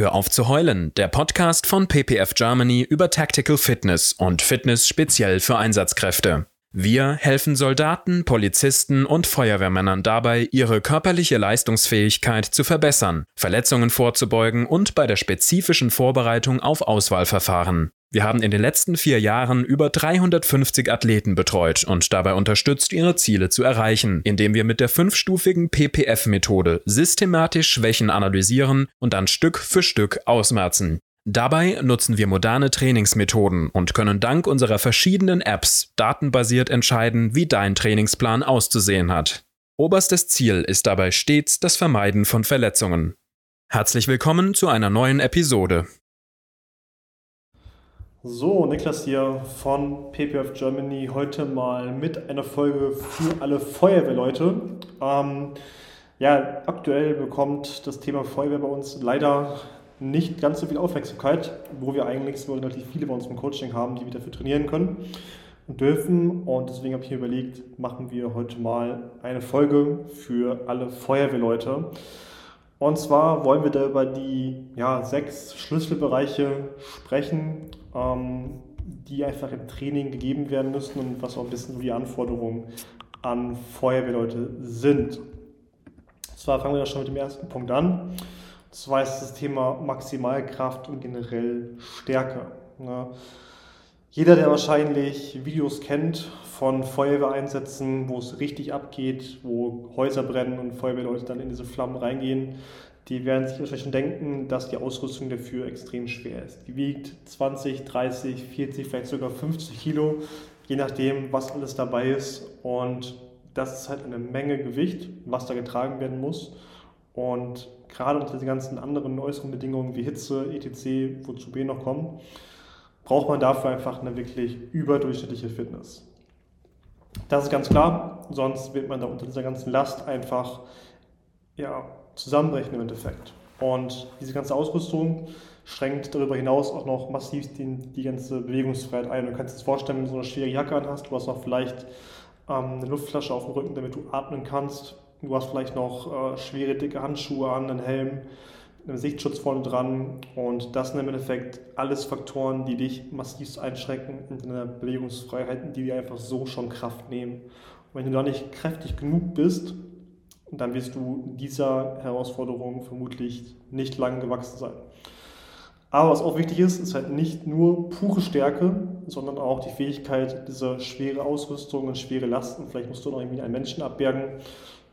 Hör auf zu heulen, der Podcast von PPF Germany über Tactical Fitness und Fitness speziell für Einsatzkräfte. Wir helfen Soldaten, Polizisten und Feuerwehrmännern dabei, ihre körperliche Leistungsfähigkeit zu verbessern, Verletzungen vorzubeugen und bei der spezifischen Vorbereitung auf Auswahlverfahren. Wir haben in den letzten vier Jahren über 350 Athleten betreut und dabei unterstützt, ihre Ziele zu erreichen, indem wir mit der fünfstufigen PPF-Methode systematisch Schwächen analysieren und dann Stück für Stück ausmerzen. Dabei nutzen wir moderne Trainingsmethoden und können dank unserer verschiedenen Apps datenbasiert entscheiden, wie dein Trainingsplan auszusehen hat. Oberstes Ziel ist dabei stets das Vermeiden von Verletzungen. Herzlich willkommen zu einer neuen Episode. So, Niklas hier von PPF Germany. Heute mal mit einer Folge für alle Feuerwehrleute. Ähm, ja, aktuell bekommt das Thema Feuerwehr bei uns leider nicht ganz so viel Aufmerksamkeit, wo wir eigentlich so relativ viele bei uns im Coaching haben, die wir dafür trainieren können und dürfen. Und deswegen habe ich mir überlegt, machen wir heute mal eine Folge für alle Feuerwehrleute. Und zwar wollen wir da über die ja, sechs Schlüsselbereiche sprechen, ähm, die einfach im Training gegeben werden müssen und was auch ein bisschen die Anforderungen an Feuerwehrleute sind. Und zwar fangen wir da schon mit dem ersten Punkt an. Und zwar ist das Thema Maximalkraft und generell Stärke. Ja. Jeder, der wahrscheinlich Videos kennt von Feuerwehreinsätzen, wo es richtig abgeht, wo Häuser brennen und Feuerwehrleute dann in diese Flammen reingehen, die werden sich wahrscheinlich schon denken, dass die Ausrüstung dafür extrem schwer ist. Die wiegt 20, 30, 40, vielleicht sogar 50 Kilo, je nachdem, was alles dabei ist. Und das ist halt eine Menge Gewicht, was da getragen werden muss. Und gerade unter den ganzen anderen äußeren Bedingungen wie Hitze, etc., wozu wir noch kommen, braucht man dafür einfach eine wirklich überdurchschnittliche Fitness. Das ist ganz klar, sonst wird man da unter dieser ganzen Last einfach ja, zusammenbrechen im Endeffekt. Und diese ganze Ausrüstung schränkt darüber hinaus auch noch massiv die, die ganze Bewegungsfreiheit ein. Du kannst dir das vorstellen, wenn du so eine schwere Jacke anhast, du hast noch vielleicht ähm, eine Luftflasche auf dem Rücken, damit du atmen kannst. Du hast vielleicht noch äh, schwere, dicke Handschuhe an, einen Helm einem Sichtschutz vorne dran. Und das sind im Endeffekt alles Faktoren, die dich massiv einschränken in deiner Bewegungsfreiheit, die dir einfach so schon Kraft nehmen. Und wenn du da nicht kräftig genug bist, dann wirst du dieser Herausforderung vermutlich nicht lang gewachsen sein. Aber was auch wichtig ist, ist halt nicht nur pure Stärke, sondern auch die Fähigkeit, diese schwere Ausrüstung und schwere Lasten, vielleicht musst du noch irgendwie einen Menschen abbergen,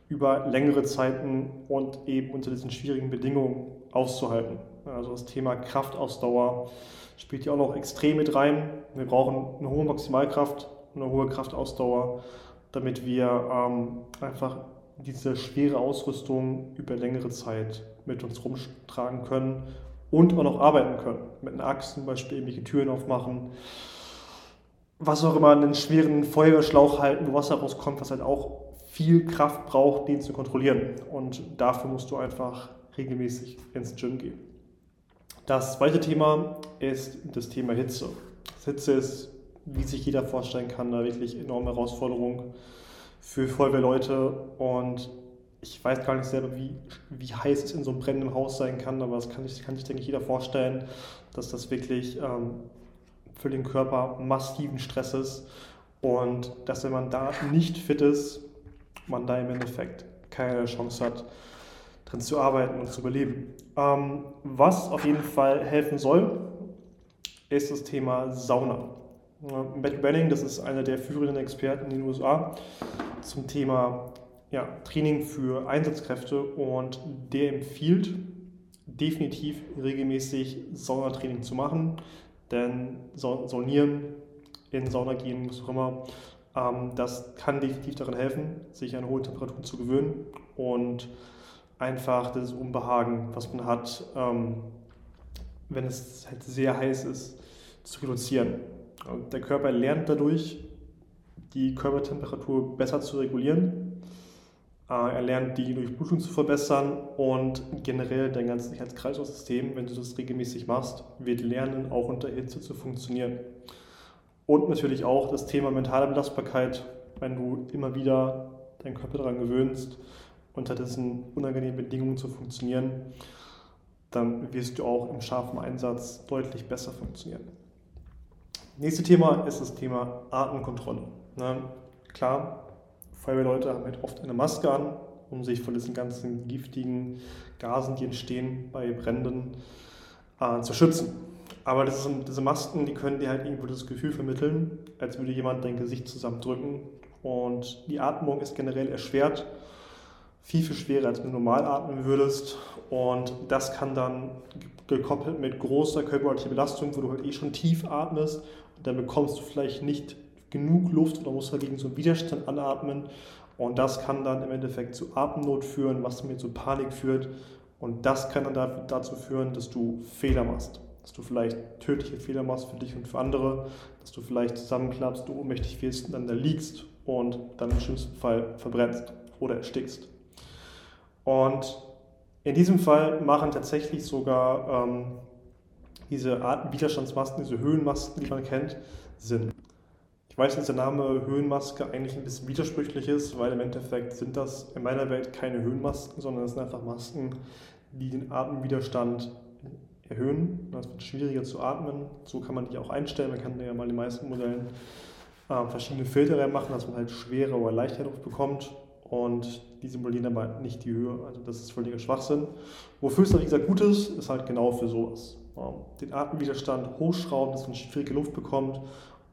über längere Zeiten und eben unter diesen schwierigen Bedingungen auszuhalten. Also das Thema Kraftausdauer spielt hier auch noch extrem mit rein. Wir brauchen eine hohe Maximalkraft, eine hohe Kraftausdauer, damit wir ähm, einfach diese schwere Ausrüstung über längere Zeit mit uns rumtragen können und auch noch arbeiten können. Mit einer Axt zum Beispiel irgendwelche Türen aufmachen, was auch immer, einen schweren Feuerwehrschlauch halten, wo Wasser rauskommt, was halt auch viel Kraft braucht, den zu kontrollieren. Und dafür musst du einfach regelmäßig ins Gym gehen. Das zweite Thema ist das Thema Hitze. Das Hitze ist, wie sich jeder vorstellen kann, eine wirklich enorme Herausforderung für Feuerwehrleute. Und ich weiß gar nicht selber, wie, wie heiß es in so einem brennenden Haus sein kann, aber das kann, ich, kann sich, denke ich, jeder vorstellen, dass das wirklich ähm, für den Körper massiven Stress ist und dass, wenn man da nicht fit ist, man da im Endeffekt keine Chance hat, drin zu arbeiten und zu überleben. Ähm, was auf jeden Fall helfen soll, ist das Thema Sauna. Matt Benning, das ist einer der führenden Experten in den USA zum Thema ja, Training für Einsatzkräfte und der empfiehlt definitiv regelmäßig Saunatraining zu machen, denn Saunieren, in Sauna gehen, was auch immer, das kann definitiv daran helfen, sich an hohe Temperaturen zu gewöhnen und einfach das Unbehagen, was man hat, ähm, wenn es halt sehr heiß ist, zu reduzieren. Der Körper lernt dadurch, die Körpertemperatur besser zu regulieren. Äh, er lernt, die Durchblutung zu verbessern und generell dein ganzes Herz-Kreislauf-System, wenn du das regelmäßig machst, wird lernen, auch unter Hitze zu funktionieren. Und natürlich auch das Thema mentale Belastbarkeit, wenn du immer wieder deinen Körper daran gewöhnst, unter diesen unangenehmen Bedingungen zu funktionieren. dann wirst du auch im scharfen Einsatz deutlich besser funktionieren. Nächstes Thema ist das Thema Atemkontrolle. Ne? Klar, Feuerwehrleute haben halt oft eine Maske an, um sich vor diesen ganzen giftigen Gasen, die entstehen bei Bränden, äh, zu schützen. Aber das sind, diese Masken, die können dir halt irgendwo das Gefühl vermitteln, als würde jemand dein Gesicht zusammendrücken. Und die Atmung ist generell erschwert, viel, viel schwerer, als wenn du normal atmen würdest. Und das kann dann gekoppelt mit großer körperlicher Belastung, wo du halt eh schon tief atmest, und dann bekommst du vielleicht nicht genug Luft oder musst dagegen so einen Widerstand anatmen. Und das kann dann im Endeffekt zu Atemnot führen, was mir zu Panik führt. Und das kann dann dazu führen, dass du Fehler machst. Dass du vielleicht tödliche Fehler machst für dich und für andere. Dass du vielleicht zusammenklappst, du ohnmächtig wirst und dann da liegst und dann im schlimmsten Fall verbrennst oder erstickst. Und in diesem Fall machen tatsächlich sogar ähm, diese Arten Widerstandsmasken, diese Höhenmasken, die man kennt, Sinn. Ich weiß, dass der Name Höhenmaske eigentlich ein bisschen widersprüchlich ist, weil im Endeffekt sind das in meiner Welt keine Höhenmasken, sondern es sind einfach Masken, die den Atemwiderstand erhöhen. Es wird schwieriger zu atmen. So kann man die auch einstellen. Man kann ja mal in den meisten Modellen äh, verschiedene Filter machen, dass man halt schwere oder leichte Luft bekommt. Und die simulieren aber nicht die Höhe. Also das ist völliger Schwachsinn. Wofür es dann, wie gesagt, gut ist, ist halt genau für sowas. Den Atemwiderstand hochschrauben, dass man schwierige Luft bekommt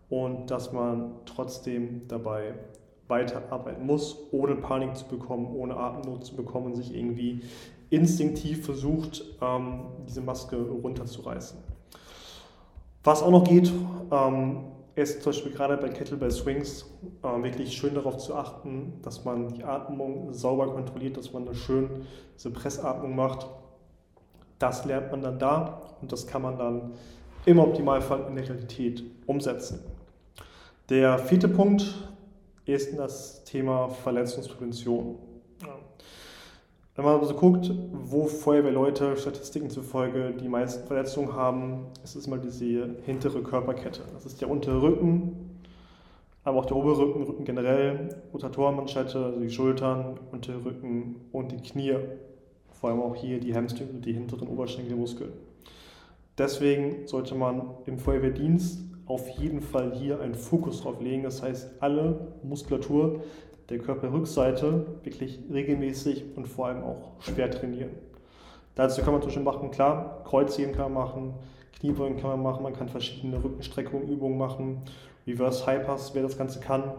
und dass man trotzdem dabei weiterarbeiten muss, ohne Panik zu bekommen, ohne Atemnot zu bekommen sich irgendwie instinktiv versucht, ähm, diese Maske runterzureißen. Was auch noch geht, ähm, ist zum Beispiel gerade bei Kettlebell Swings äh, wirklich schön darauf zu achten, dass man die Atmung sauber kontrolliert, dass man eine schön diese Pressatmung macht. Das lernt man dann da und das kann man dann im Optimalfall in der Realität umsetzen. Der vierte Punkt ist das Thema Verletzungsprävention. Wenn man also guckt, wo Feuerwehrleute Statistiken zufolge die meisten Verletzungen haben, ist es immer diese hintere Körperkette. Das ist der untere Rücken, aber auch der obere Rücken, Rücken generell, Rotatorenmanschette, also die Schultern, untere Rücken und die Knie. Vor allem auch hier die Hamstring und die hinteren Oberschenkelmuskeln. Deswegen sollte man im Feuerwehrdienst auf jeden Fall hier einen Fokus drauf legen. Das heißt, alle Muskulatur der Körperrückseite wirklich regelmäßig und vor allem auch schwer trainieren. Dazu kann man Beispiel machen, klar, Kreuzheben kann man machen, Kniebeugen kann man machen, man kann verschiedene Rückenstreckungen, Übungen machen, Reverse Hypers, wer das Ganze kann.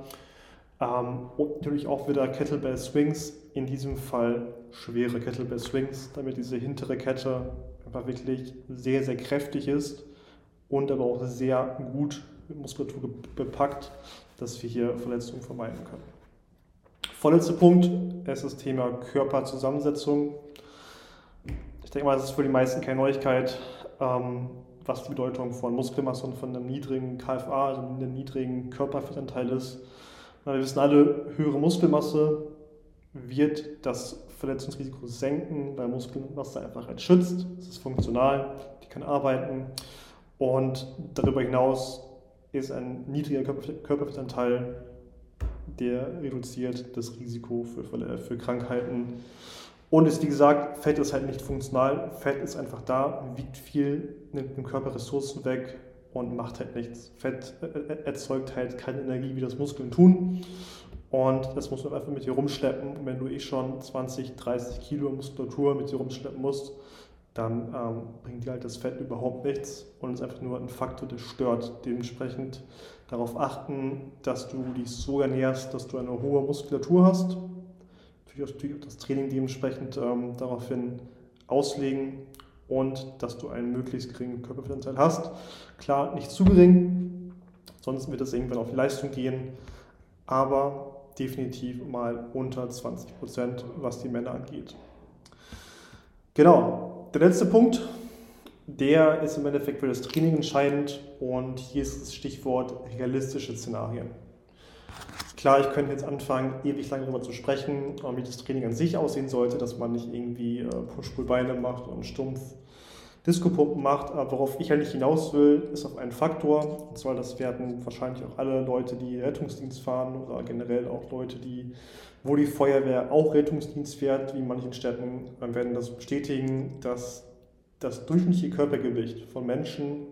Ähm, und natürlich auch wieder Kettlebell Swings, in diesem Fall schwere Kettlebell Swings, damit diese hintere Kette einfach wirklich sehr, sehr kräftig ist und aber auch sehr gut mit Muskulatur bepackt, dass wir hier Verletzungen vermeiden können. Vorletzter Punkt ist das Thema Körperzusammensetzung. Ich denke mal, das ist für die meisten keine Neuigkeit, ähm, was die Bedeutung von Muskelmasse und von einem niedrigen KFA, also einem niedrigen Körperfettanteil ist. Wir wissen alle, höhere Muskelmasse wird das Verletzungsrisiko senken, weil Muskelmasse einfach halt schützt. Es ist funktional, die kann arbeiten. Und darüber hinaus ist ein niedriger Körperfettanteil, der reduziert das Risiko für, für Krankheiten. Und ist wie gesagt, Fett ist halt nicht funktional. Fett ist einfach da, wiegt viel, nimmt dem Körper Ressourcen weg und macht halt nichts. Fett äh, äh, erzeugt halt keine Energie, wie das Muskeln tun. Und das muss man einfach mit dir rumschleppen. Wenn du eh schon 20, 30 Kilo Muskulatur mit dir rumschleppen musst, dann ähm, bringt dir halt das Fett überhaupt nichts und ist einfach nur ein Faktor, der stört. Dementsprechend darauf achten, dass du dich so ernährst, dass du eine hohe Muskulatur hast. Natürlich auch das Training dementsprechend ähm, daraufhin auslegen und dass du einen möglichst geringen Körperfettanteil hast. Klar, nicht zu gering, sonst wird es irgendwann auf die Leistung gehen, aber definitiv mal unter 20 Prozent, was die Männer angeht. Genau, der letzte Punkt, der ist im Endeffekt für das Training entscheidend und hier ist das Stichwort realistische Szenarien. Klar, ich könnte jetzt anfangen, ewig lang darüber zu sprechen, wie das Training an sich aussehen sollte, dass man nicht irgendwie äh, Push-Pull-Beine macht und stumpf Disco-Pumpen macht. Aber worauf ich eigentlich hinaus will, ist auf einen Faktor. Und zwar, das werden wahrscheinlich auch alle Leute, die Rettungsdienst fahren oder generell auch Leute, die, wo die Feuerwehr auch Rettungsdienst fährt, wie in manchen Städten, werden das bestätigen, dass das durchschnittliche Körpergewicht von Menschen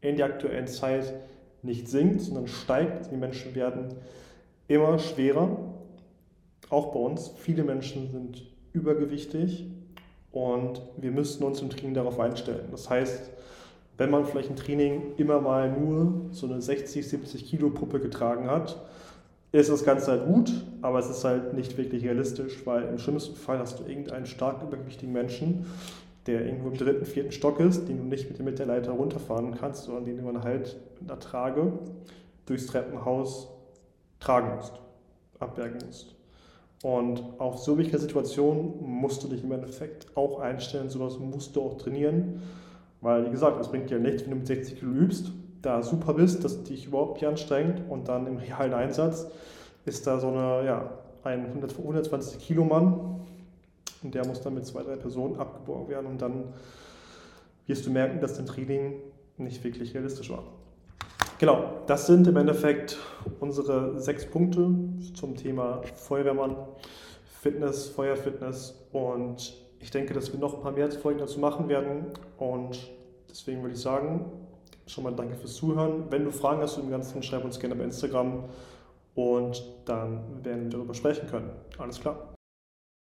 in der aktuellen Zeit nicht sinkt, sondern steigt. Die Menschen werden immer schwerer. Auch bei uns. Viele Menschen sind übergewichtig und wir müssen uns im Training darauf einstellen. Das heißt, wenn man vielleicht im Training immer mal nur so eine 60, 70 Kilo Puppe getragen hat, ist das Ganze halt gut, aber es ist halt nicht wirklich realistisch, weil im schlimmsten Fall hast du irgendeinen stark übergewichtigen Menschen, der irgendwo im dritten, vierten Stock ist, den du nicht mit, der Leiter runterfahren kannst, sondern den du dann halt mit einer Trage durchs Treppenhaus tragen musst, abbergen musst. Und auf solche Situationen musst du dich im Endeffekt auch einstellen, sowas musst du auch trainieren, weil wie gesagt, es bringt dir nichts, wenn du mit 60 Kilo übst, da super bist, dass dich überhaupt nicht anstrengt und dann im realen Einsatz ist da so eine, ja, ein 120 Kilo Mann, und der muss dann mit zwei, drei Personen abgeborgen werden und dann wirst du merken, dass dein Training nicht wirklich realistisch war. Genau, das sind im Endeffekt unsere sechs Punkte zum Thema Feuerwehrmann, Fitness, Feuerfitness und ich denke, dass wir noch ein paar mehr Folgen dazu machen werden und deswegen würde ich sagen, schon mal danke fürs Zuhören. Wenn du Fragen hast zu dem Ganzen, schreib uns gerne bei Instagram und dann werden wir darüber sprechen können. Alles klar.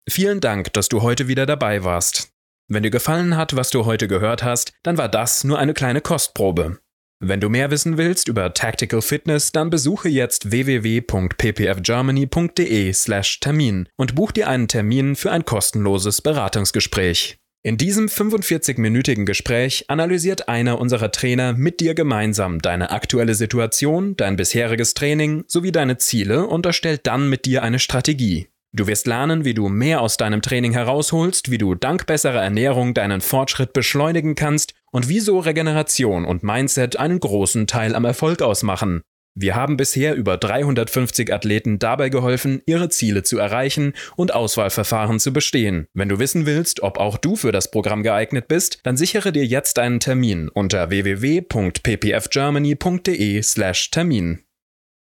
Vielen Dank, dass du heute wieder dabei warst. Wenn dir gefallen hat, was du heute gehört hast, dann war das nur eine kleine Kostprobe. Wenn du mehr wissen willst über Tactical Fitness, dann besuche jetzt www.ppfgermany.de/termin und buch dir einen Termin für ein kostenloses Beratungsgespräch. In diesem 45-minütigen Gespräch analysiert einer unserer Trainer mit dir gemeinsam deine aktuelle Situation, dein bisheriges Training sowie deine Ziele und erstellt dann mit dir eine Strategie. Du wirst lernen, wie du mehr aus deinem Training herausholst, wie du dank besserer Ernährung deinen Fortschritt beschleunigen kannst und wieso Regeneration und Mindset einen großen Teil am Erfolg ausmachen. Wir haben bisher über 350 Athleten dabei geholfen, ihre Ziele zu erreichen und Auswahlverfahren zu bestehen. Wenn du wissen willst, ob auch du für das Programm geeignet bist, dann sichere dir jetzt einen Termin unter www.ppfgermany.de/termin.